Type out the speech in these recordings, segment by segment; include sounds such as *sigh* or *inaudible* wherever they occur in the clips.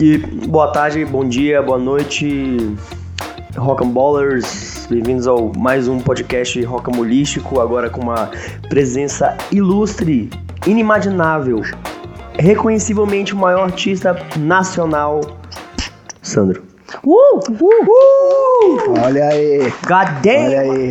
E boa tarde, bom dia, boa noite, Rock'n'Ballers. Bem-vindos ao mais um podcast rock'n'molístico, agora com uma presença ilustre, inimaginável, reconhecivelmente o maior artista nacional, Sandro. Uh! Uh! Olha aí. God damn! Olha aí.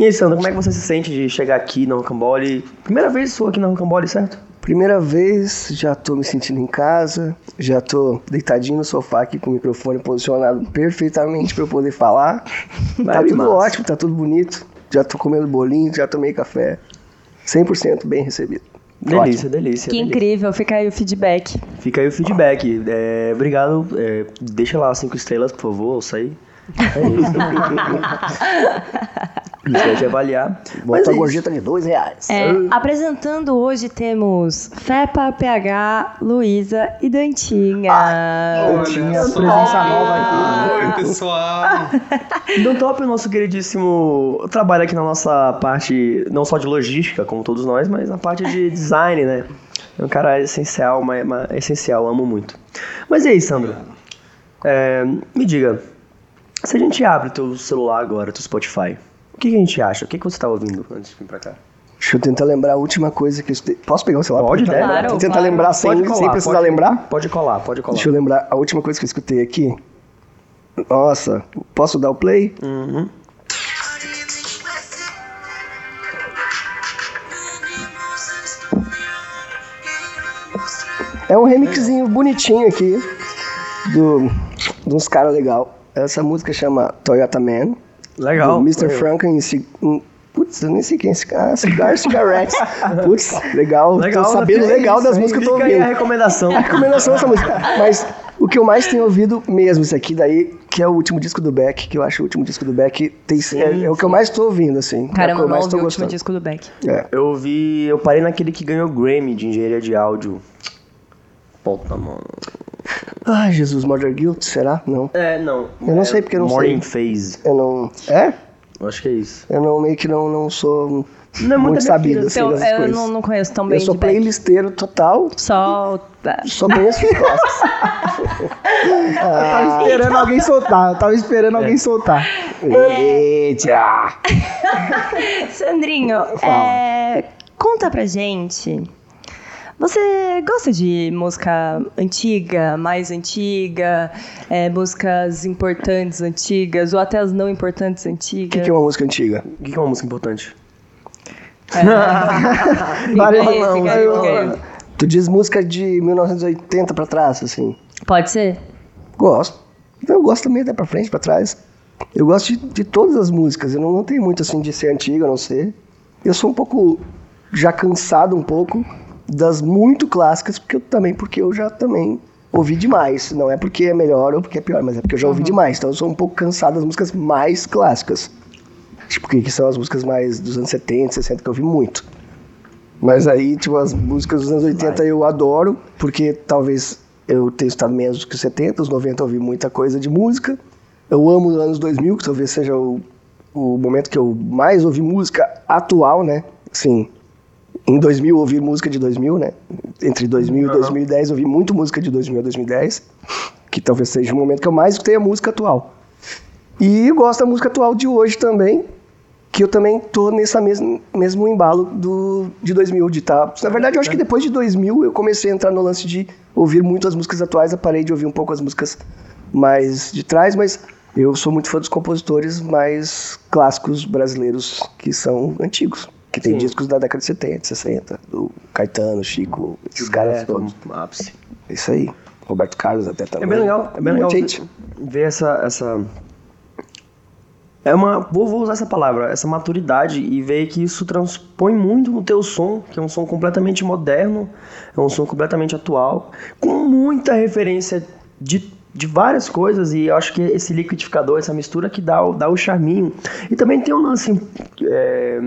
E aí, Sandro, como é que você se sente de chegar aqui na Rocambole? Primeira vez sua aqui na Rocambole, certo? Primeira vez, já tô me sentindo em casa, já tô deitadinho no sofá aqui com o microfone posicionado perfeitamente para eu poder falar. *laughs* tá tudo ótimo, tá tudo bonito. Já tô comendo bolinho, já tomei café. 100% bem recebido. Delícia, delícia. Que delícia. incrível, fica aí o feedback. Fica aí o feedback. É, obrigado. É, deixa lá cinco estrelas, por favor, eu sei. É isso. Isso vai te avaliar. Mas Bota é a gorjeta de dois reais. É, apresentando hoje temos Fepa, PH, Luísa e Dantinha. Tinha presença nova aqui. Oi, pessoal. *laughs* Então, top o nosso queridíssimo trabalho aqui na nossa parte, não só de logística, como todos nós, mas na parte de *laughs* design, né? É um cara essencial, mas, mas essencial, amo muito. Mas e aí, Sandro? É, me diga, se a gente abre teu celular agora, teu Spotify, o que, a gente acha? O que, que você tá ouvindo antes de vir pra cá? Deixa eu tentar lembrar a última coisa que eu escutei. Posso pegar o celular? Pode, tentar- Claro, tentar claro. lembrar sem, colar, sem precisar pode- lembrar? Pode colar, pode colar. Deixa eu lembrar a última coisa que eu escutei aqui. Nossa, posso dar o play? Uhum. É um remixinho bonitinho aqui do, de uns caras legal. Essa música chama Toyota Man. Legal. Do Mr. É. Franklin. Putz, eu nem sei quem é esse cara. Cigar Cigarettes. *laughs* Putz, legal. Legal, tô sabendo legal das músicas que eu tô Fica aí a ouvindo. recomendação. *laughs* A recomendação dessa música. Mas o que eu mais tenho ouvido mesmo, isso aqui daí, que é o último disco do Beck, que eu acho o último disco do Beck, tem, é, é o que eu mais tô ouvindo, assim. é o Caramba, eu eu não mais ouvi o último disco do Beck. É. Eu ouvi. Eu parei naquele que ganhou Grammy de engenharia de áudio. Puta, mano. Ai, Jesus, Murder Guilt, será? Não. É, não. Eu não sei porque eu não Morning sei. Phase. Eu não. É? Eu acho que é isso. Eu não meio que não, não sou Não é muito muito sabido assim Então, eu coisas. não, não conheço tão bem eu sou playlisteiro total, Só... só conheço os clássicos. Tava esperando alguém soltar, eu tava esperando alguém soltar. Eita! *laughs* Sandrinho, é, conta pra gente. Você gosta de música antiga, mais antiga, é, músicas importantes antigas, ou até as não importantes O antigas? que, que é uma música antiga? O que que é uma música importante? *laughs* Aí, Não. Tu diz música de 1980 pra trás, assim. Pode ser? Gosto. Eu gosto também até pra frente, pra trás. Eu gosto de, de todas as músicas. Eu não, não tenho muito assim de ser antiga, não ser. Eu sou um pouco já cansado um pouco das muito clássicas, porque eu também porque eu já também ouvi demais. Não é porque é melhor ou porque é pior, mas é porque eu já ouvi demais. Então eu sou um pouco cansado das músicas mais clássicas. Tipo, que, que são as músicas mais dos anos 70, 60 que eu ouvi muito. Mas aí, tipo, as músicas dos anos 80 eu adoro, porque talvez eu tenha estado menos do que os 70, os 90 eu ouvi muita coisa de música. Eu amo os anos 2000, que talvez seja o, o momento que eu mais ouvi música atual, né? Sim. Em 2000 eu ouvi música de 2000, né? Entre 2000 e 2010 eu ouvi muito música de 2000 a 2010, que talvez seja o momento que eu mais escutei a música atual. E gosto da música atual de hoje também, que eu também tô nessa mesmo, mesmo embalo do, de 2000, de tá... Na verdade, eu acho que depois de 2000 eu comecei a entrar no lance de ouvir muito as músicas atuais, eu parei de ouvir um pouco as músicas mais de trás, mas eu sou muito fã dos compositores mais clássicos brasileiros que são antigos. Que tem Sim. discos da década de 70, 60, do Caetano, Chico, esses caras todos. ápice. Isso aí. Roberto Carlos até É também. bem legal, é bem legal gente. ver essa, essa... É uma... Vou, vou usar essa palavra, essa maturidade e ver que isso transpõe muito no teu som, que é um som completamente moderno, é um som completamente atual, com muita referência de, de várias coisas e eu acho que esse liquidificador, essa mistura que dá, o- dá o charminho. E também tem um lance... é,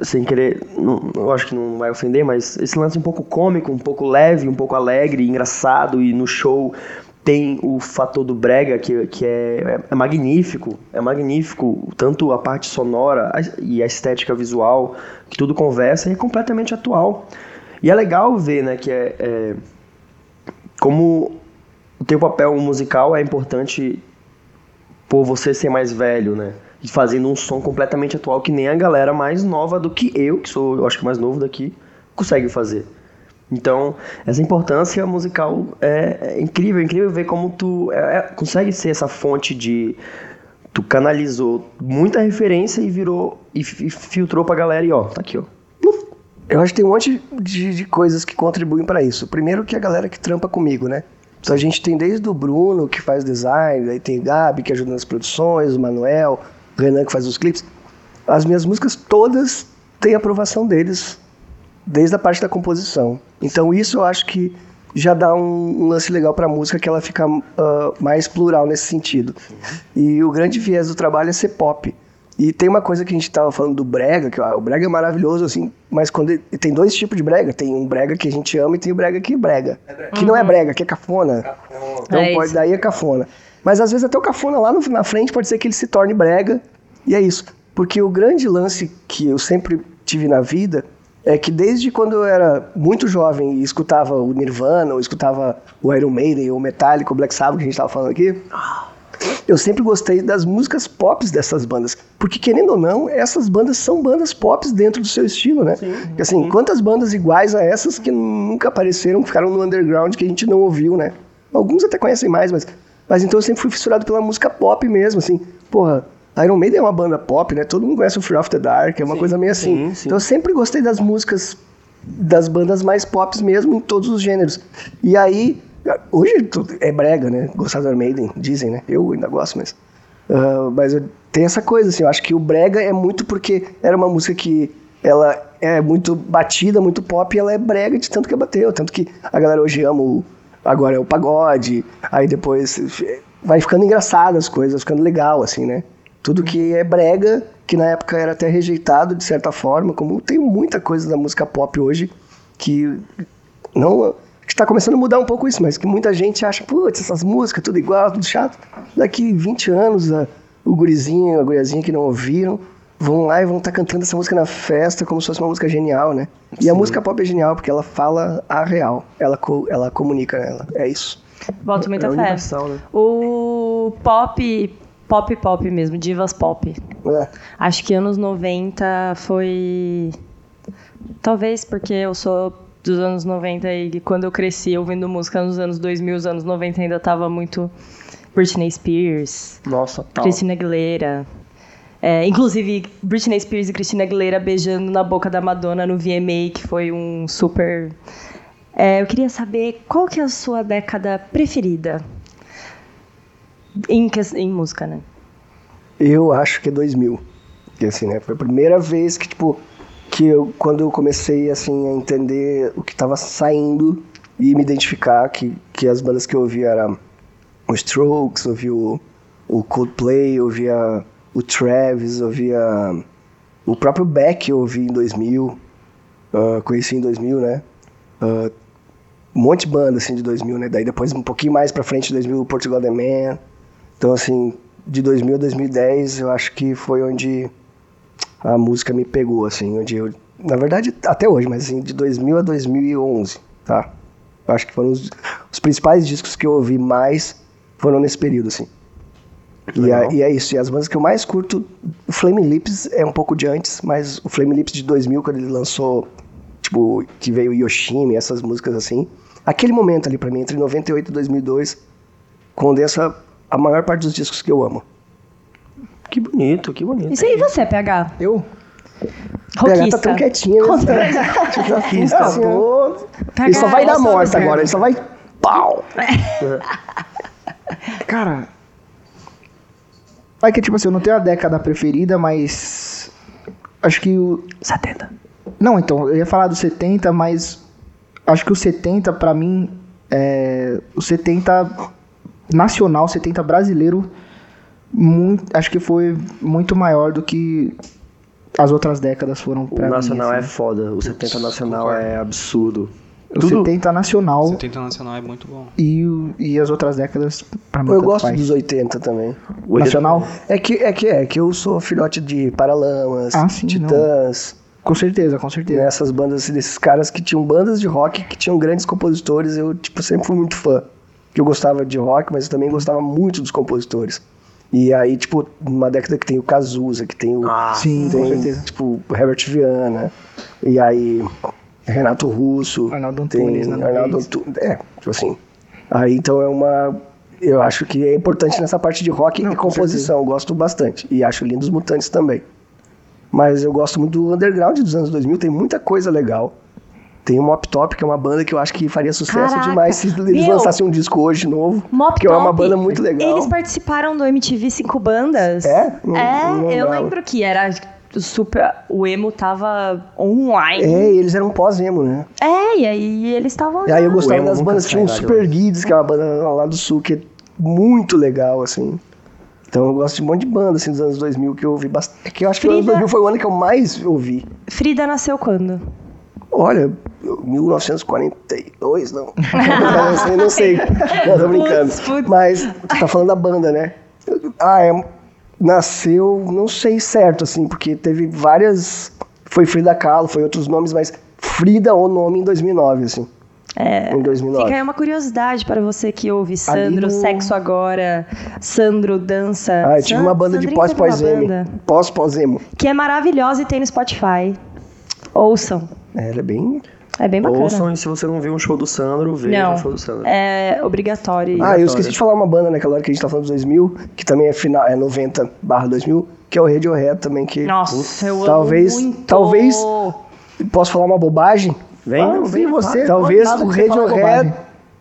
sem querer, não, eu acho que não vai ofender, mas esse lance um pouco cômico, um pouco leve, um pouco alegre, engraçado e no show tem o fator do brega que, que é, é magnífico, é magnífico, tanto a parte sonora e a estética visual, que tudo conversa e é completamente atual. E é legal ver, né, que é, é como o teu papel musical é importante por você ser mais velho, né? E fazendo um som completamente atual que nem a galera mais nova do que eu, que sou, eu acho que mais novo daqui, consegue fazer. Então, essa importância musical é, é incrível, é incrível ver como tu é, é, consegue ser essa fonte de. Tu canalizou muita referência e virou. e, e filtrou pra galera e ó, tá aqui, ó. Eu acho que tem um monte de, de coisas que contribuem para isso. Primeiro que a galera que trampa comigo, né? Então a gente tem desde o Bruno, que faz design, aí tem o Gabi, que ajuda nas produções, o Manuel, Renan, que faz os clipes. As minhas músicas todas têm aprovação deles, desde a parte da composição. Então isso eu acho que já dá um, um lance legal para a música, que ela fica uh, mais plural nesse sentido. E o grande viés do trabalho é ser pop. E tem uma coisa que a gente tava falando do brega, que ó, o brega é maravilhoso, assim, mas quando ele- tem dois tipos de brega. Tem um brega que a gente ama e tem o brega que é brega. Que não é brega, que é cafona. Então É pode, isso. daí é cafona. Mas às vezes até o cafona lá no- na frente pode ser que ele se torne brega. E é isso. Porque o grande lance que eu sempre tive na vida é que desde quando eu era muito jovem e escutava o Nirvana, ou escutava o Iron Maiden, ou o Metallica, o Black Sabbath que a gente tava falando aqui, eu sempre gostei das músicas pop dessas bandas. Porque, querendo ou não, essas bandas são bandas pop dentro do seu estilo, né? Porque, assim, quantas bandas iguais a essas que nunca apareceram, ficaram no underground, que a gente não ouviu, né? Alguns até conhecem mais, mas... Mas então eu sempre fui fissurado pela música pop mesmo, assim. Porra, Iron Maiden é uma banda pop, né? Todo mundo conhece o Fear of the Dark, é uma coisa meio assim. sim, sim. Então eu sempre gostei das músicas das bandas mais pop mesmo, em todos os gêneros. E aí, hoje é brega, né? Gostar do Iron Maiden, dizem, né? Eu ainda gosto, mas. ah, mas tem essa coisa, assim, eu acho que o brega é muito porque era uma música que ela é muito batida, muito pop, e ela é brega de tanto que bateu. Tanto que a galera hoje ama o. Agora é o pagode, aí depois vai ficando engraçado as coisas, ficando legal, assim, né? Tudo que é brega, que na época era até rejeitado de certa forma, como tem muita coisa da música pop hoje que não que está começando a mudar um pouco isso, mas que muita gente acha, putz, essas músicas tudo igual, tudo chato. Daqui 20 anos, a- o gurizinho, a guriazinha que não ouviram, vão lá e vão estar cantando essa música na festa como se fosse uma música genial, né? E a música pop é genial porque ela fala a real, ela, co- ela comunica nela, é isso. Boto muita é fé. universal, né? O pop, pop, pop mesmo, divas pop. É. Acho que anos 90 foi. Talvez porque eu sou dos anos 90 e quando eu cresci ouvindo música nos anos 2000, os anos 90 ainda tava muito Britney Spears, Nossa, tal. Christina Aguilera. É, inclusive, Britney Spears e Christina Aguilera beijando na boca da Madonna no VMA, que foi um super. É, eu queria saber qual que é a sua década preferida em, em música, né? Eu acho que é 2000. Que assim, né? Foi a primeira vez que, tipo, que eu, quando eu comecei, assim, a entender o que tava saindo e me identificar que, que as bandas que eu ouvia eram o Strokes, ouvia o, o Coldplay, ouvia o Travis, ouvia o próprio Beck eu ouvi em 2000, ah, conheci em 2000, né? Ah, um monte de banda, assim, de 2000, né? Daí depois, um pouquinho mais pra frente, 2000, o Portugal The Man. Então, assim, de 2000 a 2010, eu acho que foi onde a música me pegou, assim, onde eu... Na verdade, até hoje, mas assim, de 2000 a 2011, tá? Eu acho que foram os, os principais discos que eu ouvi mais foram nesse período, assim. E, a- e é isso, e as bandas que eu mais curto, o Flame Lips é um pouco de antes, mas o Flame Lips de 2000, quando ele lançou, tipo, que veio Yoshimi, essas músicas assim, aquele momento ali pra mim, entre 98 e 2002, condensa a maior parte dos discos que eu amo. Que bonito, que bonito. Isso aí você, PH. Eu? PH tá Rockista. tão quietinho. Né? *laughs* Tipo, rockista, assim, ó. PH, Ele só vai dar eu sou morte agora, ele só vai... Pau! Cara. Vai que, tipo assim, eu não tenho a década preferida, mas. Acho que o. 70. Não, então, eu ia falar do 70, mas. Acho que o 70, pra mim. É, o 70 nacional, 70 brasileiro. Muito, acho que foi muito maior do que as outras décadas foram O pra mim. nacional é assim. foda, o 70 nacional é absurdo. O Tudo- 70 nacional 70 nacional é muito bom. e, o- e as outras décadas, pra mim, Eu gosto faz. dos 80 também. Nacional? É que, é que é que eu sou filhote de Paralamas, Ah, sim, Titãs, Com certeza, com certeza. Nessas bandas, desses caras que tinham bandas de rock, que tinham grandes compositores, eu, tipo, sempre fui muito fã. Que eu gostava de rock, mas eu também gostava muito dos compositores. E aí, tipo, numa década que tem o Cazuza, que tem o... Ah, Sim, com tem, certeza. tipo, Herbert Viana, e aí Renato Russo, Arnaldo tem Antunes, né, Arnaldo. Antunes, é, tipo assim. Aí então é uma eu acho que é importante nessa parte de rock Não, e com composição, eu gosto bastante e acho lindo os Mutantes também. Mas eu gosto muito do underground dos anos 2000, tem muita coisa legal. Tem o Mop Top, que é uma banda que eu acho que faria sucesso Caraca, demais se eles meu. lançassem um disco hoje novo. Mop que é uma Top, banda muito legal. Eles participaram do MTV Cinco Bandas. É? Não- é, não eu lembro que era super. O emo tava online. É, e eles eram pós-emo, né? É, e aí eles estavam. E aí eu gostava das bandas, tinha de Super lá. Guides, que é uma banda lá do sul, que é muito legal, assim. Então eu gosto de um monte de banda, assim, dos anos 2000, que eu ouvi bastante. É que eu acho que o ano Frida- 2000 foi o ano que eu mais ouvi. Frida nasceu quando? Olha, 1942, não. *laughs* não sei, não tô brincando. Mas você tá falando da banda, né? Ah, é, nasceu, não sei certo, assim, porque teve várias... Foi Frida Kahlo, foi outros nomes, mas Frida o nome em 2009, assim. É. Em 2009. Fica aí uma curiosidade para você que ouve Sandro, no- Sexo Agora, Sandro Dança. Ah, eu tive San- uma banda de Sandrinho pós-pós-emo. Pós-pós-emo. Que é maravilhosa e tem no Spotify. Ouçam. É, Ela é bem... É bem bacana. Ouçam e se você não viu um show do Sandro, veja o show do Sandro. é obrigatório. Ah, eu esqueci de falar uma banda naquela hora que a gente tá falando dos 2000, que também é final, é 90 barra 2000, que é o Radiohead também, que... Nossa, eu talvez, amo muito. talvez, posso falar uma bobagem? Vem, Ah, vem você. talvez o Radiohead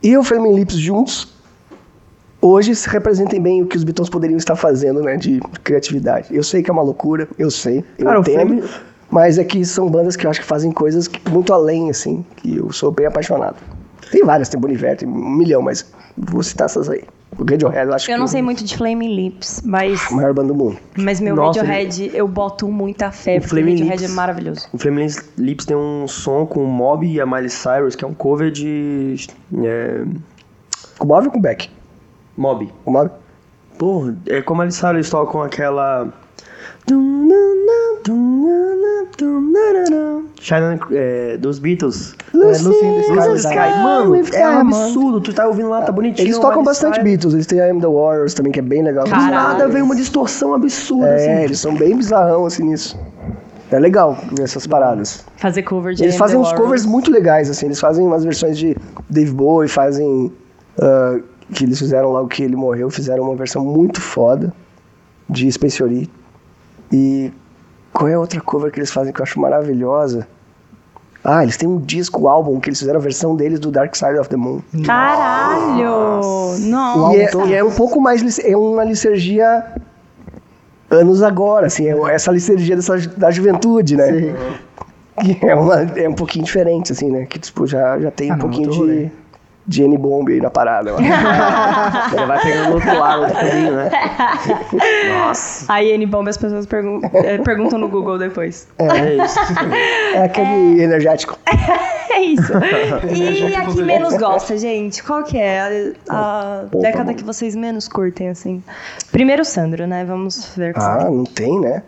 e o Flaming Lips juntos hoje se representem bem o que os Beatles poderiam estar fazendo, né, de criatividade. Eu sei que é uma loucura, eu sei, eu Cara, o entendo, Flaming- mas é que são bandas que eu acho que fazem coisas que- muito além, assim, que eu sou bem apaixonado. Tem várias, tem Bon Iver, tem um milhão, mas vou citar essas aí. O Radiohead, eu acho Eu que não é sei muito de Flaming Lips, mas, a maior banda do mundo. mas meu Nossa, Radiohead, eu boto muita fé, O porque Flaming Radiohead Lips- é maravilhoso. O Flaming Lips tem um som com o Mob e a Miley Cyrus, que é um cover de... É, Com o Mob ou com o Beck? Mob. Com o Mob? Porra, é como a Miley Cyrus tocam aquela... Shining, é, dos Beatles. Lucy in the Sky Lucy in the with Sky. Diamonds. Mano, é um absurdo. Tu tá ouvindo lá, tá bonitinho. Eles tocam bastante Cyrus. Beatles, eles têm a M The Warriors também, que é bem legal. Do Caralho. nada veio uma distorção absurda, É, assim. eles são bem bizarrão assim nisso. É legal ver essas paradas. Fazer cover de Eles I Am fazem The uns Warriors. covers muito legais, assim. Eles fazem umas versões de Dave Bowie, fazem. ah, que eles fizeram logo que ele morreu, fizeram uma versão muito foda de Space. E qual é a outra cover que eles fazem que eu acho maravilhosa? Ah, eles têm um disco, um álbum, que eles fizeram a versão deles do Dark Side of the Moon. Caralho! Não. E é, e é um pouco mais. É uma licergia anos agora, assim, é essa licergia dessa, da juventude, né? Que é, uma, é um pouquinho diferente, assim, né? Que tipo, já, já tem Ah, um não, pouquinho rolê. De, de N-Bomb aí na parada. *laughs* Ele vai pegando do outro lado do caminho, né? Nossa. Aí, N-Bomb, as pessoas pergun eh, perguntam no Google depois. É isso. é aquele energético. *laughs* É isso. *laughs* E a que menos gosta, gente? Qual que é a, a década que vocês menos curtem, assim? Primeiro o Sandro, né? Vamos ver com o Ah, não tem, né?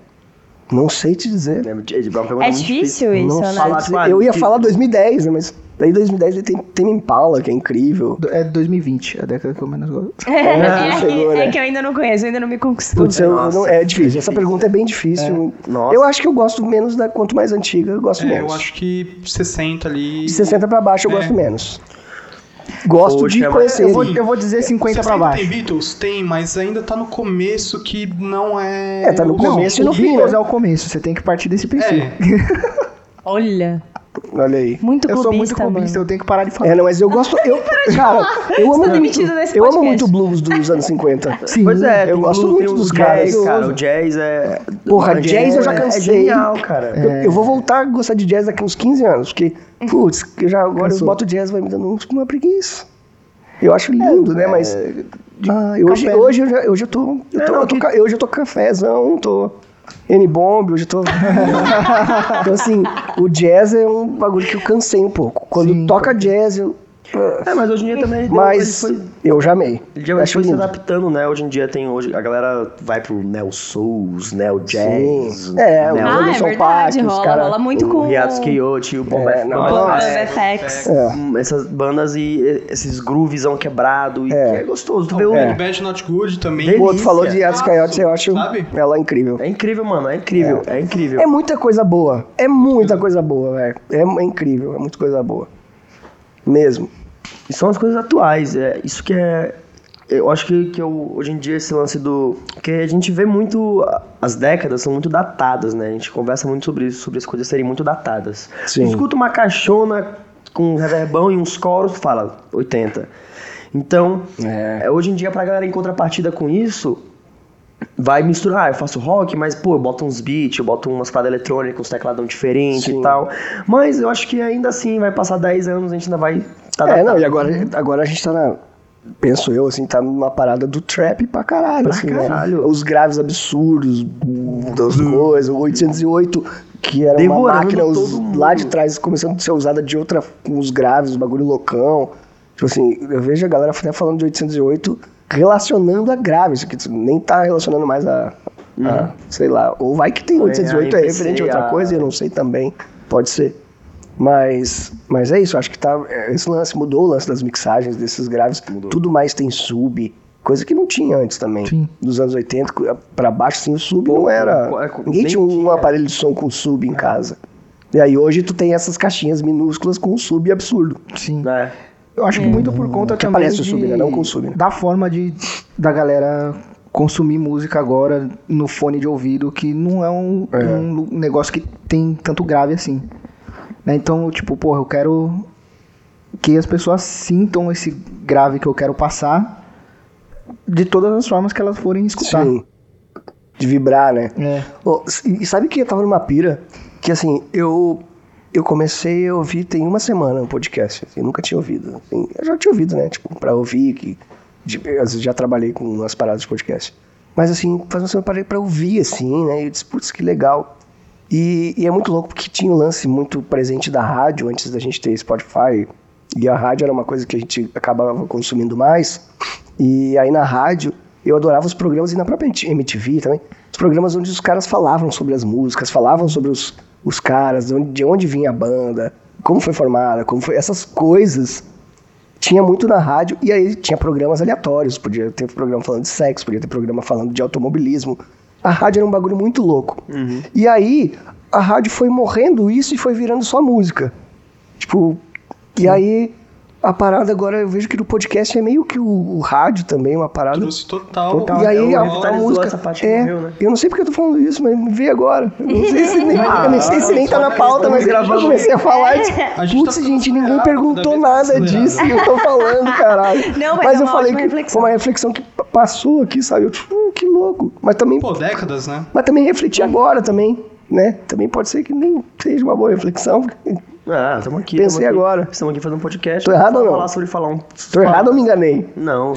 Não sei te dizer. É difícil isso, Não né? falar, tipo, Eu ia falar 2010, né? Mas daí 2010 ele tem, tem Impala, que é incrível. É 2020, a década que eu menos gosto. *laughs* É, Não, chegou, é né? que eu ainda não conheço, eu ainda não me conquistou. Putz, eu, Nossa, não, é difícil. Essa pergunta é bem difícil. Nossa. Eu acho que eu gosto menos da quanto mais antiga, eu gosto É, menos. eu acho que 60 ali. De 60 pra baixo eu É. gosto menos. Gosto Poxa, de mas conhecer. Eu vou, eu vou dizer 50 pra 60 baixo. tem Beatles? Tem, mas ainda tá no começo que não é. É, tá no começo e o no fim, Beatles é o começo, você tem que partir desse princípio. É, *laughs* *laughs* Olha, Olha aí. muito Eu sou muito clubista, clubista, mano. eu tenho que parar de falar. É, não, mas eu gosto. Eu, *laughs* cara, eu amo Tá muito. Eu amo muito o blues dos anos 50. Sim, Pois é, eu gosto blues, muito dos os caras. jazz, cara. O jazz é. Porra, o jazz eu já é- cansei. É genial, cara. Eu, eu vou voltar a gostar de jazz daqui uns 15 anos, porque, putz, eu já agora eu Cansou. boto jazz vai me dando uns- uma preguiça. Eu acho lindo, né? Mas. Ah, eu hoje, café. hoje eu já, hoje eu tô. Eu É, tô, não, eu tô, que- hoje eu tô cafezão, tô. N-Bomb, hoje eu tô. *laughs* então, assim, o jazz é um bagulho que eu cansei um pouco. Quando Sim, toca jazz, eu. É, mas hoje em dia também ele deu- Mas ele foi, eu já amei. ele já Acho foi se lindo. adaptando, né? Hoje em dia tem hoje a galera vai pro Neo Souls, Neo Jazz, Sim. É, o Neo, Ah, é Anderson verdade, Paak, os rola, cara- rola muito com o Riatos Coyote, o Bomba É, não, Bomba é, FX. É. Hum, essas bandas e esses groovesão quebrado e É. que é gostoso. Tu O o, É. Bad Not Good também. Delícia. O outro falou de Yatos Coyotes, eu acho Sabe? ela incrível. É incrível, mano. É incrível. É, incrível. É muita coisa boa. É muita coisa boa, velho. É, é incrível, é muita coisa boa. Mesmo. E são as coisas atuais. É, isso que é. Eu acho que, que eu, hoje em dia esse lance do. Porque a gente vê muito. As décadas são muito datadas, né? A gente conversa muito sobre isso, sobre as coisas serem muito datadas. Sim. Escuta uma caixona com um reverbão e uns coros, fala 80. Então, É. é, hoje em dia, pra galera em contrapartida com isso, vai misturar. Ah, eu faço rock, mas, pô, eu boto uns beats, eu boto umas paradas eletrônicas, uns tecladão diferente Sim. e tal. Mas eu acho que ainda assim, vai passar 10 anos, a gente ainda vai. Tá é, não, e agora, agora a gente tá na. Penso eu, assim, tá numa parada do trap pra caralho. Pra assim, caralho. Né? Os graves absurdos das coisas, o 808, que era uma Devorando máquina os- lá de trás começando a ser usada de outra. com os graves, os bagulho loucão. Tipo assim, eu vejo a galera até falando de 808 relacionando a graves, que nem tá relacionando mais a. a, sei lá, ou vai que tem Foi 808 a é MPC, referente a outra coisa, e eu não sei também. Pode ser. Mas, mas é isso, acho que tá. é, Esse lance mudou o lance das mixagens desses graves. Tudo mais tem sub, coisa que não tinha antes também. Sim. Dos anos 80 pra baixo, sim, o sub Pouco, não era. é, Ninguém tinha um tinha. aparelho de som com sub em casa. E aí hoje tu tem essas caixinhas minúsculas com sub absurdo. Sim. É. Eu acho que muito por conta Que também aparece o sub, né? Não com sub, né? da forma de da galera consumir música agora no fone de ouvido, que não é um, É. um negócio que tem tanto grave assim. Né? Então, tipo, porra, eu quero que as pessoas sintam esse grave que eu quero passar de todas as formas que elas forem escutar. Sim. De vibrar, né? É. Ô, e sabe que eu tava numa pira que assim, eu eu comecei a ouvir tem uma semana um podcast, assim, eu nunca tinha ouvido. assim, eu já tinha ouvido, né? Tipo, pra ouvir, que de- às vezes já trabalhei com umas paradas de podcast. Mas assim, faz uma semana eu parei pra ouvir, assim, né? E eu disse, putz, que legal. E, e é muito louco porque tinha um lance muito presente da rádio antes da gente ter Spotify. E a rádio era uma coisa que a gente acabava consumindo mais. E aí na rádio eu adorava os programas e na própria MTV também. Os programas onde os caras falavam sobre as músicas, falavam sobre os, os caras, de onde, de onde vinha a banda, como foi formada, como foi. Essas coisas tinha muito na rádio e aí tinha programas aleatórios. Podia ter programa falando de sexo, podia ter programa falando de automobilismo. A rádio era um bagulho muito louco. E aí a rádio foi morrendo isso e foi virando só música. Tipo, e aí a parada agora eu vejo que no podcast é meio que o, o rádio também, uma parada. Trouxe total. Total. E aí É, a, a música. essa parte que é, morreu, né? Eu não sei porque eu tô falando isso, mas me veio agora. Eu não sei se nem, *laughs* eu nem, sei se nem tá na pauta, mas eu gravando. comecei a falar. e disse, *laughs* A gente tá Putz, gente, ninguém perguntou nada mais disso que eu tô falando, caralho. *laughs* Não, mas mas é eu falei que reflexão. foi uma reflexão que passou aqui, sabe? Eu, tipo, hum, que louco. Mas também, Pô, décadas, né? mas também refletir agora também, né? Também pode ser que nem seja uma boa reflexão. *laughs* Ah, estamos aqui. Pensei tamo aqui. agora. Estamos aqui fazendo um podcast. Tô errado ou não? Falar sobre falar um. Tô errado ou me enganei? Não.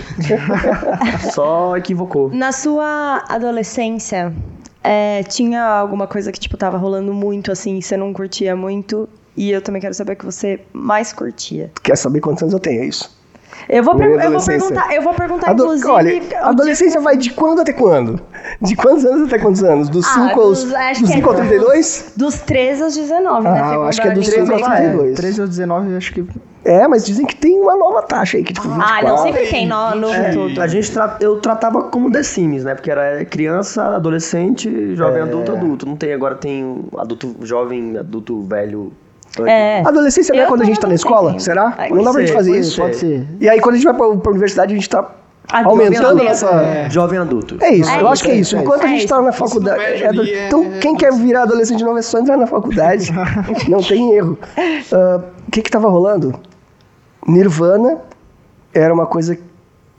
*laughs* Só equivocou. Na sua adolescência, é, tinha alguma coisa que, tipo, tava rolando muito, assim, você não curtia muito? E eu também quero saber o que você mais curtia. Quer saber quantos anos eu tenho? É isso. Eu vou, per- eu vou perguntar, eu vou perguntar, Ado- inclusive... Olha, a adolescência vai de quando até quando? De quantos anos até quantos anos? Dos Ah, 5 aos, dos- acho dos que é 5 aos dos- 32? Dos 13 aos 19, né? Ah, eu Segundo acho que é dos gente 13 aos brinca. 32. 13 ou 19, eu acho que. É, mas dizem que tem uma nova taxa aí, que tipo 24. Ah, não, sempre tem no, no É, tudo. a gente tra- eu tratava como The Sims, né? Porque era criança, adolescente, jovem, É. adulto, adulto. Não tem agora tem adulto jovem, adulto velho. É. Adolescência não é quando a gente tá na escola? tempo. Será? Ai, não dá pra gente fazer pode isso? ser. Pode ser. E aí quando a gente vai pra, pra universidade, a gente tá Adulto. aumentando Jovem essa... É, Jovem adulto. É isso, É eu isso, acho que é é isso. isso, Enquanto a é gente isso. tá na faculdade. é- é- então, quem quer virar adolescente de novo é só entrar na faculdade. *laughs* não tem erro. Ah, O que que tava rolando? Nirvana era uma coisa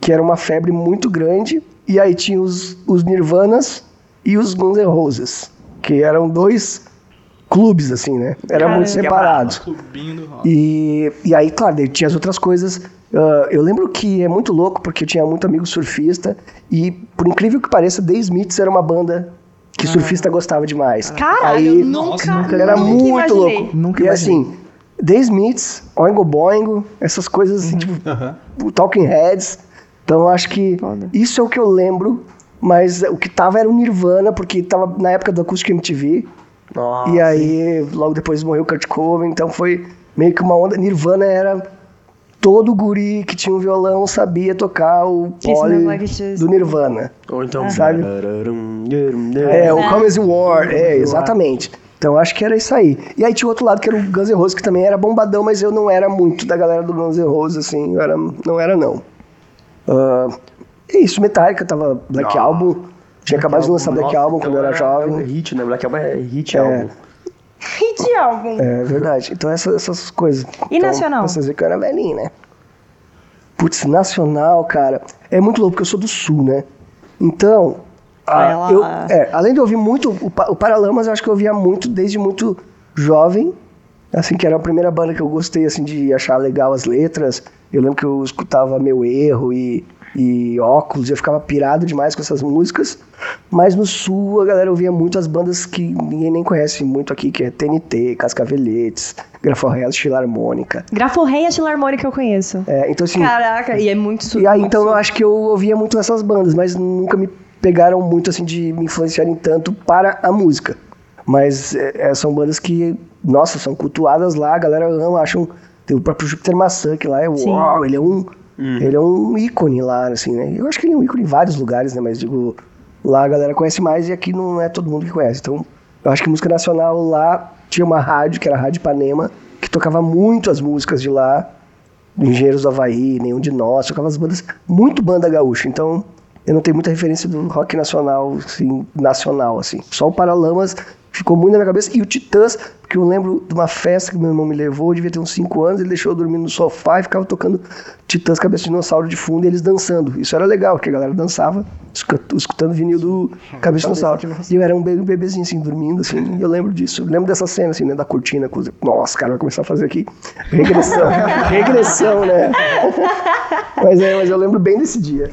que era uma febre muito grande. E aí tinha os, os Nirvanas e os Guns N' Roses. Que eram dois clubes, assim, né? Eram muito Caramba. separados. Clubinho do rock. E, e aí, claro, daí tinha as outras coisas. Ah, eu lembro que é muito louco porque eu tinha muito amigo surfista e, por incrível que pareça, The Smiths era uma banda que surfista gostava demais. Caralho, aí, eu nunca, nunca era muito imaginei. louco. Nunca e imaginei. assim, The Smiths, Oingo Boingo, essas coisas assim, tipo, Aham. o Talking Heads. Então eu acho que Foda. isso é o que eu lembro, mas o que tava era o Nirvana, porque tava na época do Acoustic MTV. Nossa. e aí, logo depois morreu o Kurt Cobain, então foi meio que uma onda. Nirvana era todo guri que tinha um violão sabia tocar o pole do Nirvana. Ou então, Sabe? É, É, o Come As You War, é, exatamente. Então acho que era isso aí. E aí tinha o outro lado que era o Guns N' Roses, que também era bombadão, mas eu não era muito da galera do Guns N' Roses, assim, eu era, não era não. Ah, é isso, Metallica tava Black Album, tinha acabado de lançar Black Album quando eu era É jovem. hit, né? Black Album é hit É. álbum. Hit álbum. É verdade. Então essas, essas coisas. E então, nacional? Pra vocês verem que eu era velhinho, né? Putz, nacional, cara. É muito louco porque eu sou do sul, né? Então. Ah, lá. eu, é, além de eu ouvir muito o, o Paralamas, eu acho que eu ouvia muito desde muito jovem. Assim, que era a primeira banda que eu gostei, assim, de achar legal as letras. Eu lembro que eu escutava Meu Erro e, e Óculos, eu ficava pirado demais com essas músicas. Mas no sul, a galera ouvia muito as bandas que ninguém nem conhece muito aqui, que é TNT, Cascaveletes, Graforreia, Filarmônica. Graforreia Filarmônica eu conheço. É, então, assim, Caraca, e é muito su- e aí, então su- eu acho que eu ouvia muito essas bandas, mas nunca me pegaram muito assim de me influenciarem tanto para a música. Mas é, é, são bandas que, nossa, são cultuadas lá, a galera ama, acham. Tem o próprio Júpiter Maçã, que lá é Sim. uau, ele é um. Ele é um ícone lá, assim, né? Eu acho que ele é um ícone em vários lugares, né? Mas digo, lá a galera conhece mais e aqui não é todo mundo que conhece. Então, eu acho que música nacional lá tinha uma rádio, que era a Rádio Ipanema, que tocava muito as músicas de lá. Engenheiros do Havaí, nenhum de nós, tocava as bandas, muito banda gaúcha, então eu não tenho muita referência do rock nacional, assim, nacional, assim. Só o Paralamas ficou muito na minha cabeça, e o Titãs, porque eu lembro de uma festa que meu irmão me levou, eu devia ter uns 5 anos, ele deixou eu dormir no sofá e ficava tocando Titãs Cabeça de Dinossauro de fundo e eles dançando. Isso era legal, porque a galera dançava, escu- escutando vinil do Cabeça de Dinossauro. E eu era um be- bebezinho, assim, dormindo, assim, e eu lembro disso. Eu lembro dessa cena, assim, né, da cortina, com os... Nossa, cara, vai começar a fazer aqui regressão, *laughs* regressão, né? mas, é, mas eu lembro bem desse dia.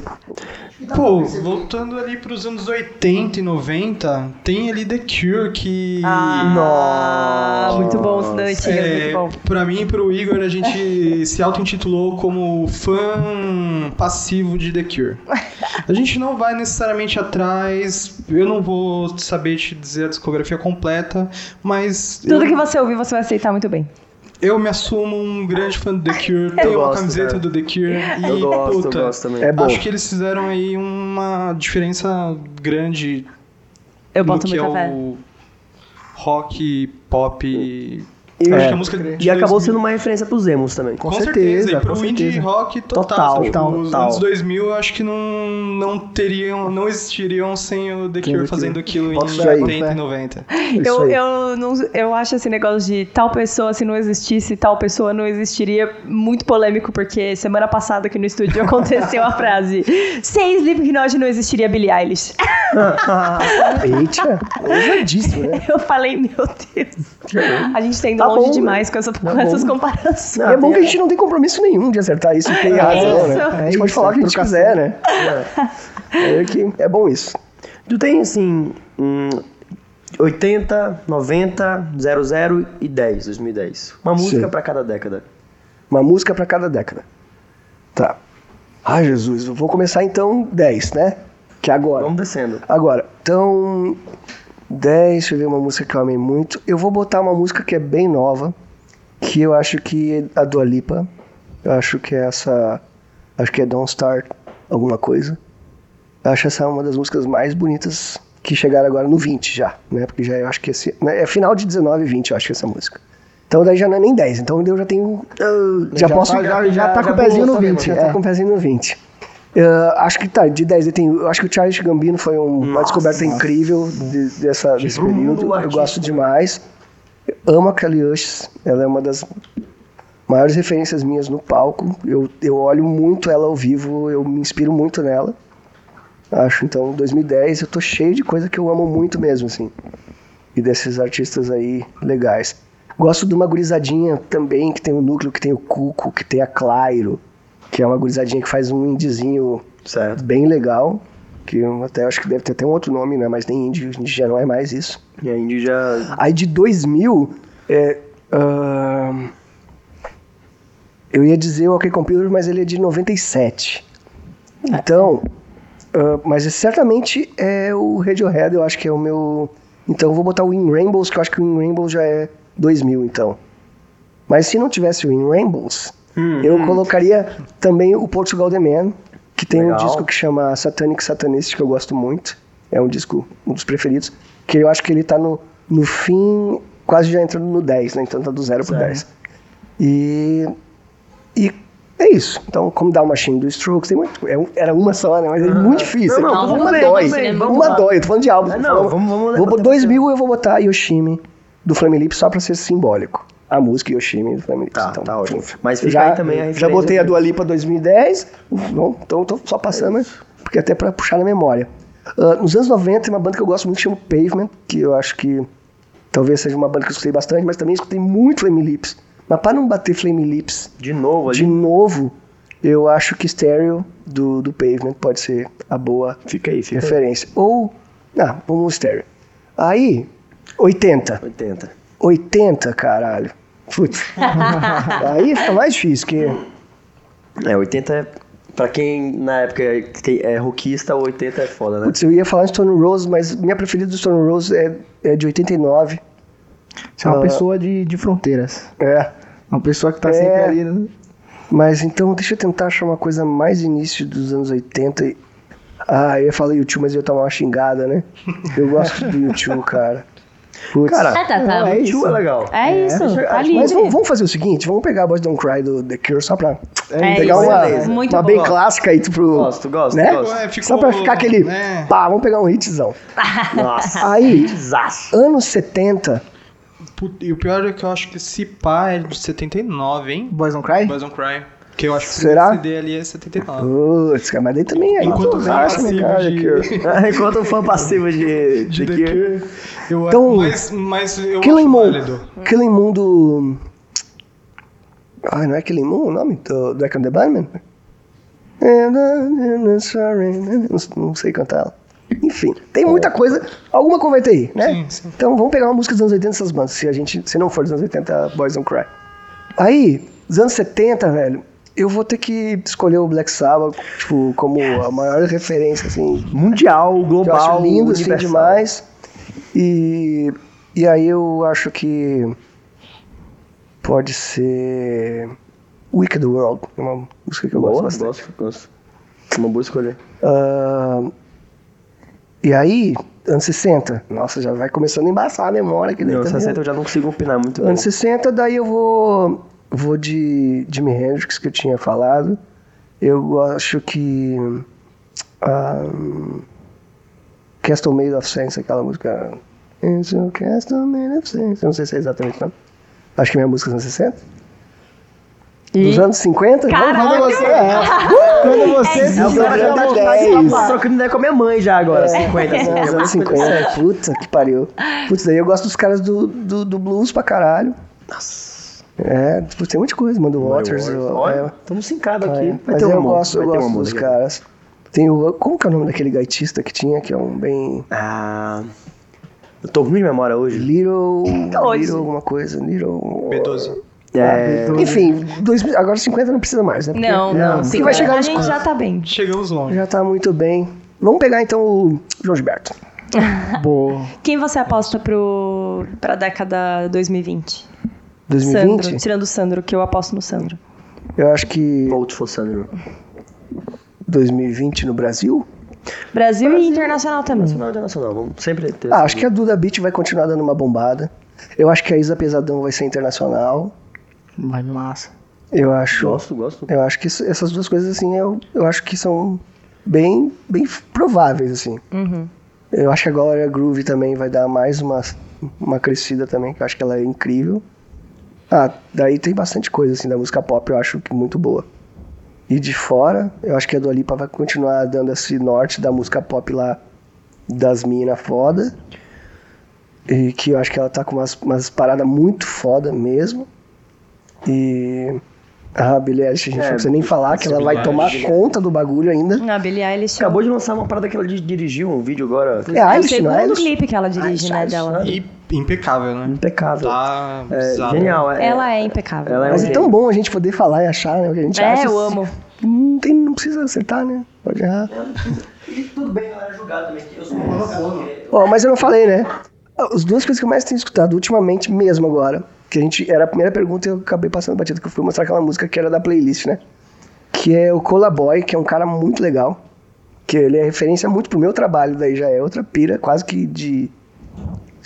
Pô, voltando ali pros anos 80 e 90, tem ali The Cure que. Ah, muito bom, isso da antiga, É, muito bom. pra mim e pro Igor, a gente *laughs* se auto-intitulou como fã passivo de The Cure. A gente não vai necessariamente atrás, eu não vou saber te dizer a discografia completa, mas Tudo eu, que você ouvir, você vai aceitar muito bem. eu me assumo um grande fã do The Cure, *laughs* tenho uma gosto, camiseta cara. do The Cure e, Eu gosto, puta, eu gosto também. É bom. acho que eles fizeram aí uma diferença grande Eu no boto que é o rock, pop. E- acho é. que a música E acabou 2000 sendo uma referência pros emos também. Com Com, certeza, certeza, e pro com indie certeza. rock total. Total, tipo, total, os total. anos 2000 eu acho que não, não teriam, não existiriam sem o The Cure fazendo aquilo em Bota isso aí. 80 e 90. Isso Eu, aí. eu, não, eu acho esse negócio de tal pessoa, se não existisse, tal pessoa não existiria, muito polêmico, porque semana passada aqui no estúdio aconteceu a *laughs* frase: sem Slipknot não existiria Billie Eilish. *laughs* Eita, ousadíssimo, né? Eu falei, meu Deus. A gente indo Tá longe bom, demais com, essa, com bom. essas comparações. E é bom que a gente não tem compromisso nenhum de acertar isso e tem razão, né? A gente É pode isso, falar o que a gente quiser, né? É, é, que é bom isso. Tu tem, assim, hum, 80, 90, 00 e 10, 2010. Uma música pra cada década. Uma música pra cada década. Tá. Ai, Jesus, eu vou começar então 10, né? Que é agora. Vamos descendo. Agora, então. 10, deixa eu ver uma música que eu amei muito. Eu vou botar uma música que é bem nova, que eu acho que é a Dua Lipa. Eu acho que é essa. Acho que é Don't Start alguma coisa. Eu acho essa uma das músicas mais bonitas que chegaram agora no 20 já, né? Porque já eu acho que esse. né, É final de 19 e 20, eu acho que essa música. Então daí já não é nem 10, então eu já tenho. eu já, Já posso. tá- já- já tá com o pezinho no lançar mesmo, 20, Já é. tá com o pezinho no 20. Uh, acho que tá, de 10 eu acho que o Charles Gambino foi um- uma descoberta incrível de- dessa, desse período. Eu gosto demais. Eu amo a Kelly Uchis, ela é uma das maiores referências minhas no palco. Eu, eu olho muito ela ao vivo, eu me inspiro muito nela. Acho, então, 2010 eu tô cheio de coisa que eu amo muito mesmo, assim. E desses artistas aí legais. Gosto de uma gurizadinha também, que tem o núcleo, que tem o Cuco, que tem a Clairo, que é uma gurizadinha que faz um indizinho Certo. bem legal. Que até acho que deve ter até um outro nome, né? Mas nem indie, indie já não é mais isso. E a Indy já. Aí de 2000, é, ahn, Eu ia dizer o OK Computer, mas ele é de 97. Então, ah, mas certamente é o Radiohead, eu acho que é o meu... Então eu vou botar o In Rainbows, que eu acho que o In Rainbows já é 2000, então. Mas se não tivesse o In Rainbows, eu colocaria também o Portugal The Man, que tem Legal. um disco que chama Satanic Satanist, que eu gosto muito. É um disco, um dos preferidos. Que eu acho que ele tá no, no fim, quase já entrando no 10, né? Então tá do 0 pro 10. E, e é isso. Então, como dá uma machine do Strokes, tem muito, é era uma só, né? Mas é muito difícil. Não, não, uma vamos bem, dói. vamos bem, vamos uma lá. dói. Eu tô falando de álbum. É, não, falando- vamos- vamos Vou, bater 2000 eu vou botar Yoshimi do Flame Lips só pra ser simbólico. A música Yoshimi Lips. Tá, então, tá ótimo. Mas fica já, aí também a Já botei a Dua Lipa 2010, não, então tô só passando, né? porque até pra puxar na memória. Ah, nos anos 90 tem uma banda que eu gosto muito que chama Pavement, que eu acho que talvez seja uma banda que eu escutei bastante, mas também escutei muito Flame Lips. Mas para não bater Flame Lips De novo ali. de novo, eu acho que Stereo do, do Pavement pode ser a boa Fica aí, fica aí. referência. Ou, ah, vamos Stereo. Aí, 80. 80. 80, caralho. Putz. *laughs* Aí fica mais difícil, que É, 80 é. Pra quem na época é rockista, o 80 é foda, né? Putz, eu ia falar de Stone Rose, mas minha preferida do Stone Rose é, é de 89. Você é uma Ah. pessoa de, de fronteiras. É. Uma pessoa que tá É. sempre ali. né? Mas então, deixa eu tentar achar uma coisa mais início dos anos 80. e- Ah, eu ia falar YouTube, mas eu ia tomar uma xingada, né? Eu gosto do YouTube, cara. Putz. Cara, Ah, tá, tá. é o isso. tio é legal. É isso, tá livre. mas vamos, vamos fazer o seguinte, vamos pegar a Boys Don't Cry do The Cure só pra É pegar isso, uma, muito uma bem clássica aí pro... Gosto, gosto, né? gosto. É, ficou- Só pra ficar aquele... é. Pá, vamos pegar um hitzão. *laughs* Nossa. Aí, anos 70... Put- E o pior é que eu acho que esse pá é de 79, hein? Boys Don't Cry? Boys Don't Cry. Que eu acho que Será? o CD ali é 79. Putz, cara, mas daí também é Enquanto fã passivo cara, de- Cure. *laughs* Enquanto um fã passivo de, de, The Cure. Eu Então, mas, mas eu Killing Moon. válido. Killing Moon do... Ai, não é Killing Moon o nome do and the Bandman? Não, sei cantar ela. Enfim, tem muita coisa. Alguma coisa vai ter aí, né? Sim, sim. Então vamos pegar uma música dos anos 80 dessas bandas. Se, a gente, se não for dos anos 80, Boys Don't Cry. Aí, dos anos 70, velho, eu vou ter que escolher o Black Sabbath, tipo, como a maior referência, assim, Mundial, que eu global, acho lindo, assim, demais. E, e aí eu acho que pode ser Wicked World, é uma música que eu gosto Boa, bastante. gosto, gosto. Uma boa escolha. Ah, e aí, anos 60, nossa, já vai começando a embaçar a memória aqui dentro. 60 eu já não consigo opinar muito. Anos 60, daí eu vou vou de Jimi Hendrix, que eu tinha falado. Eu acho que um, Castle Made of Sense, aquela música It's a Castle Made of Sense. Eu não sei se é exatamente não. Acho que é minha música dos anos 60. Dos anos 50? Caraca! *laughs* Quando você é. Quando você É se tá tá- 10. Tô trocando ideia com a minha mãe já agora, 50. assim. É, Minha os mãe anos 50. Puta que pariu. Putz, daí eu gosto dos caras do, do, do blues pra caralho. Nossa. É, tipo, tem muita coisa, Mano Waters. eu- Olha, é, estamos é, aqui. Vai mas ter um eu gosto, eu um gosto dos caras. Tem o. Como que é o nome daquele gaitista que tinha, que é um bem. Ah, eu tô ruim de memória hoje. Little. Hoje. Little alguma coisa. Little. B12. É, Enfim, dois, agora 50 não precisa mais, né? Porque Não, não. porque sim, vai chegar a gente já tá bem. Chegamos longe. Já tá muito bem. Vamos pegar então o João Gilberto. *laughs* Boa. Quem você aposta pro, pra década 2020? 2020? Sandro, tirando o Sandro, que eu aposto no Sandro. Eu acho que Vote for Sandro. 2020 no Brasil? Brasil, e internacional também. Nacional e internacional, vamos sempre ter. Ah, acho que a Duda Beat vai continuar dando uma bombada. Eu acho que a Isa Pesadão vai ser internacional. Vai massa. Eu acho. Gosto, gosto. Eu acho que isso- essas duas coisas, assim, eu, eu acho que são bem, bem prováveis, assim. Uhum. Eu acho que a Gloria Groove também vai dar mais uma, uma crescida também, que eu acho que ela é incrível. Ah, daí tem bastante coisa, assim, da música pop, eu acho que muito boa. E de fora, eu acho que a Dua Lipa vai continuar dando esse norte da música pop lá, das minas foda. E que eu acho que ela tá com umas, umas paradas muito foda mesmo. E... Ah, Billie Eilish, a gente É, não precisa nem falar que ela vai tomar conta do bagulho ainda. A Billie Eilish. Acabou de lançar uma parada que ela di- dirigiu, um vídeo agora. É É o Eilish, não é segundo Eilish? clipe que ela dirige, Eilish, né, Eilish, dela. E, impecável, né? Impecável. Tá É, genial. É, Ela é impecável. Ela é Mas um é tão bom a gente poder falar e achar, né? O que a gente É, acha. eu amo. Não, tem, não precisa acertar, né? Pode errar. Tudo bem, galera, julgar também. Eu sou Ó, mas eu não falei, né? As duas coisas que eu mais tenho escutado ultimamente mesmo agora, que a gente era a primeira pergunta e eu acabei passando batida, que eu fui mostrar aquela música que era da playlist, né? Que é o Cola Boy, que é um cara muito legal, que ele é referência muito pro meu trabalho, daí já é outra pira, quase que de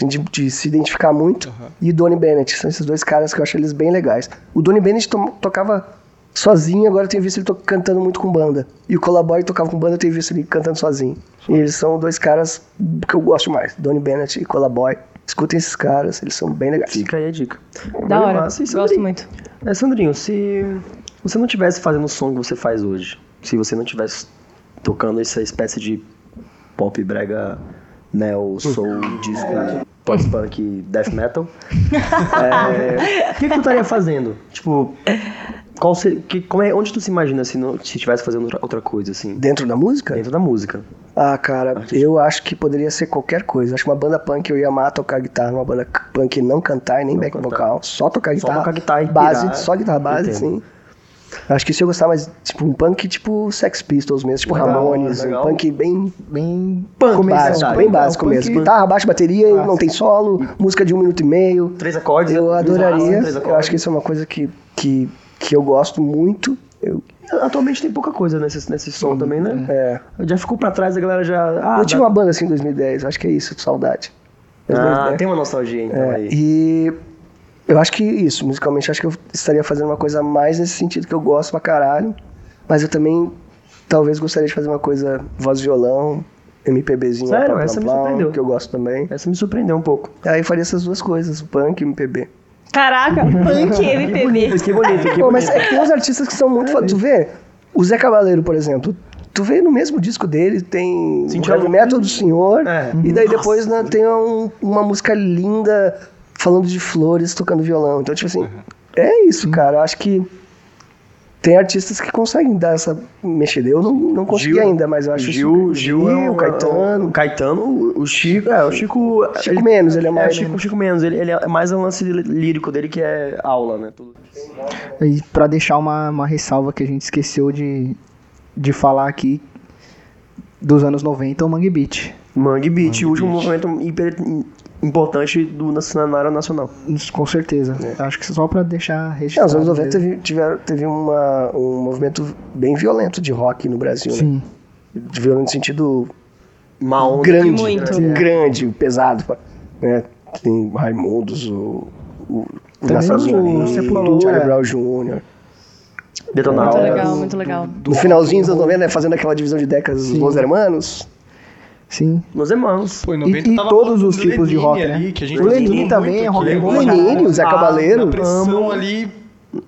de, de se identificar muito. E o Donny Bennett, são esses dois caras que eu acho eles bem legais. O Donny Bennett to- tocava sozinho, agora eu tenho visto ele to- cantando muito com banda. E o Colaboy tocava com banda, eu tenho visto ele cantando sozinho. E eles são dois caras que eu gosto mais, Donny Bennett e Colaboy. Escutem esses caras, eles são bem legais. Fica aí a dica. Da hora. massa. Gosto Sandrinho? muito. É, Sandrinho, se você não tivesse fazendo o som que você faz hoje, se você não tivesse tocando essa espécie de pop brega, neo, soul, disco, pop-punk, death metal, *laughs* é, o que, que tu estaria fazendo? Tipo, qual ser, que, como é, onde tu se imagina se não se estivesse fazendo outra, outra coisa, assim, Dentro da música? dentro da música? Ah, cara, eu acho que poderia ser qualquer coisa. Acho que uma banda punk eu ia amar tocar guitarra, uma banda punk não cantar e nem back cantar. vocal, só tocar Só guitarra. tocar guitarra e base, pirar. só guitarra base, Entendo. sim. Acho que isso eu gostar mais, tipo, um punk tipo Sex Pistols mesmo, tipo Legal, Ramones, legal. um punk bem Bem punk começo, básico, punk, bem básico punk- mesmo. Guitarra, baixo, bateria, Clássico. não tem solo, música de um minuto e meio. Três acordes? Eu três adoraria. três Eu acordes. acho que isso é uma coisa que, que, que eu gosto muito. Eu, Atualmente tem pouca coisa nesse, nesse som também, né? é. Já ficou pra trás, a galera já... Ah, eu tinha dá- uma banda assim em 2010, acho que é isso, saudade. Ah, 2010. tem uma nostalgia então É, aí. e eu acho que isso, musicalmente, acho que eu estaria fazendo uma coisa mais nesse sentido que eu gosto pra caralho. Mas eu também talvez gostaria de fazer uma coisa voz e violão, MPBzinho, Sério? plá, Essa me plá, plá, surpreendeu. que eu gosto também. Essa me surpreendeu um pouco. Aí eu faria essas duas coisas, punk e MPB. Caraca, *laughs* punk MPB. Que bonito, que Pô, mas bonito. é que tem uns artistas que são muito foda. Tu vê, o Zé Cabaleiro, por exemplo, tu vê no mesmo disco dele, tem o Sentiu a- Metal do Senhor, É. e daí depois né, tem um- uma música linda falando de flores, tocando violão. Então, tipo assim, é isso, cara. Eu acho que tem artistas que conseguem dar essa mexida. Eu não, não consegui Gil- ainda, mas eu acho Gil, isso. Gil, é o Caetano. O Caetano, o- Chico. É, o Chico. Chico menos, ele é mais- o Chico, o Chico menos. Ele, ele é mais um lance lírico dele que é aula, né? Tudo. E pra deixar uma, uma ressalva que a gente esqueceu de, de falar aqui dos anos 90, o Mangue Beat. Mangue Beat, o último movimento hiper importante do na cenário nacional. Com certeza. Acho que só pra deixar Não, registrado. nos anos 90 mesmo. teve, tiveram- teve uma, um movimento bem violento de rock no Brasil, né? Sim. De violento no sentido onda. grande, Muito. né? grande, pesado, né? Tem Raimundos, o, o, o Nacional, o. Charlie Brown Jr. Detonado. Muito legal, muito legal. No finalzinho dos anos 90, né, fazendo aquela divisão de décadas dos. Los Hermanos. Sim. Nos irmãos. Pô, em E- 90 e todos os tipos de Lenine rock, né? ali, que a gente O Lenine estudando também é rock and roll. Lenine, o Zé Cabaleiro. Na pressão Amo. ali.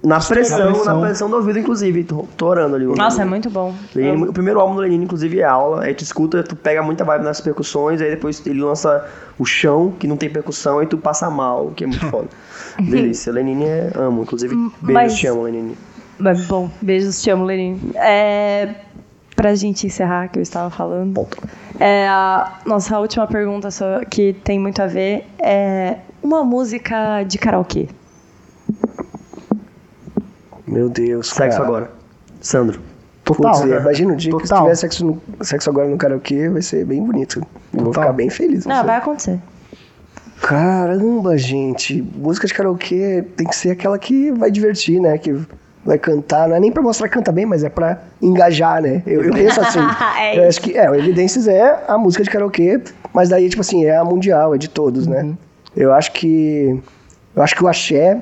Na pressão, Na na pressão. do ouvido, inclusive. Tô, tô orando ali. Nossa, é muito bom. Lenine- o primeiro álbum do Lenine, inclusive, é aula. Aí tu escuta, tu pega muita vibe nas percussões, aí depois ele lança o chão, que não tem percussão, aí tu passa mal, que é muito foda. *laughs* Delícia. Lenine é amo. Inclusive, beijos, Mas- te amo, Lenine. Mas, bom, beijos, te amo, Lenin. É, pra gente encerrar, que eu estava falando. Ponto. É, a nossa última pergunta, que tem muito a ver, é uma música de karaokê. Meu Deus, Sexo cara. agora. Sandro. Total. Putz, imagina o dia que se Total. tiver sexo, no, sexo agora no karaokê, vai ser bem bonito. Eu vou Total. ficar bem feliz. Não, vai acontecer. Caramba, gente. Música de karaokê tem que ser aquela que vai divertir, né? Que vai cantar. Não é nem pra mostrar que canta bem, mas é pra engajar, né? Eu, eu penso assim. *laughs* É eu acho que, é, o Evidências é a música de karaokê, mas daí, tipo assim, é a mundial, é de todos, né? Eu acho que. Eu acho que o axé.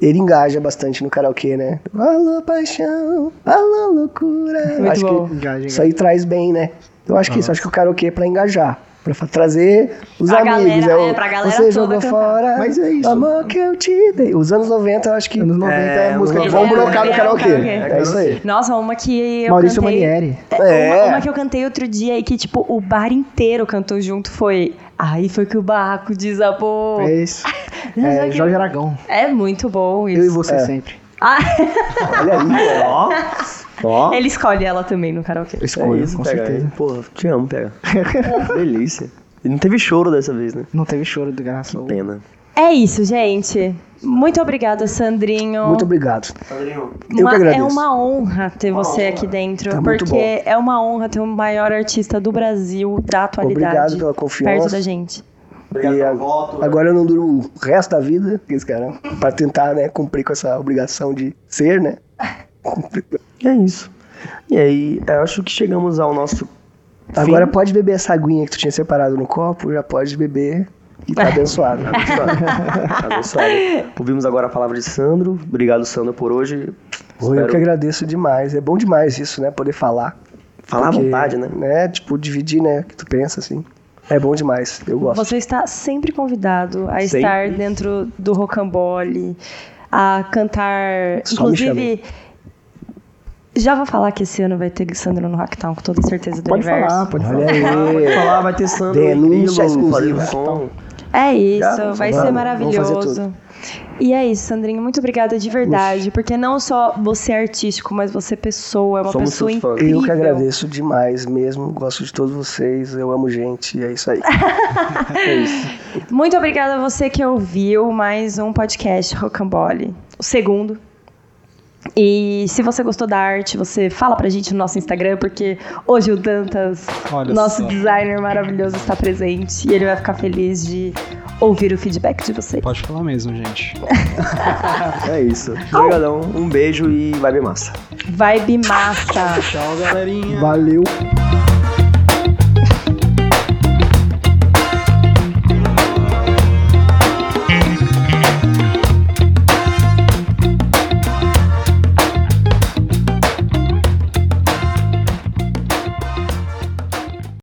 Ele engaja bastante no karaokê, né? Alô, paixão, alô, loucura. Muito acho bom. que Engaja, isso aí traz bem, né? Eu acho que isso, acho que o karaokê é pra engajar. Pra fa- trazer os Pra amigos. galera, o- é, pra galera Você toda jogou cantar. fora. Mas é isso. Amor que eu te dei. Os anos 90, eu acho que. Anos 90 é, É, música Vamos 90 brocar no é o karaokê. karaokê. É isso aí. Nossa, uma que eu Maurício cantei... Manieri. É. Uma, uma que eu cantei outro dia e que, tipo, o bar inteiro cantou junto foi... Aí foi que o barraco desabou. É isso. *laughs* É, Jorge Aragão. É muito bom isso. Eu e você É. sempre. Ah, Olha aí, ó. *laughs* Ó. Ele escolhe ela também no karaokê. Eu escolho, é isso, com pega. certeza. Porra, te amo, pega. *laughs* Delícia. E não teve choro dessa vez, né? Não teve choro de graça. Pena. É isso, gente. Muito obrigada, Sandrinho. Muito obrigado. Sandrinho, Eu Uma- que agradeço. É uma honra ter você aqui dentro, Tá muito porque é uma honra ter o maior artista do Brasil da atualidade Obrigado pela confiança. perto da gente. obrigado E a- voto. Agora eu não durmo o resto da vida, esse cara, pra tentar, né, cumprir com essa obrigação de ser, né? *laughs* É isso. E aí, eu acho que chegamos ao nosso. Agora pode beber essa aguinha que tu tinha separado no copo, já pode beber e *laughs* tá abençoado. Abençoado. *laughs* Abençoado. Ouvimos agora a palavra de Sandro. Obrigado, Sandro, por hoje. Pô, eu Espero que agradeço demais. É bom demais isso, né? Poder falar. falar à Porque, vontade, né? né? Tipo, dividir, né? O que tu pensa, assim. É bom demais. Eu gosto. Você está sempre convidado a Sempre. estar dentro do Rocambole, a cantar. Só me Inclusive, já vou falar que esse ano vai ter Sandro no Rocktown, com toda certeza do Pode universo. falar, pode Olha falar. aí. falar, vai ter Sandro Denúncia e exclusiva. É isso, Já, vai vamos, ser maravilhoso. E é isso, Sandrinho. Muito obrigada de verdade. Porque não só você é artístico, mas você é pessoa, é uma Somos pessoa incrível. Eu que agradeço demais mesmo. Gosto de todos vocês. Eu amo gente. E é isso aí. *laughs* É isso. Muito obrigada a você que ouviu mais um podcast Rocambole, o segundo. E se você gostou da arte, você fala pra gente no nosso Instagram, porque hoje o Dantas, Olha nosso só. designer maravilhoso, está presente e ele vai ficar feliz de ouvir o feedback de vocês. Pode falar mesmo, gente. *laughs* É isso. Obrigadão. Um beijo e vai bem massa. Vibe massa! Tchau, galerinha. Valeu.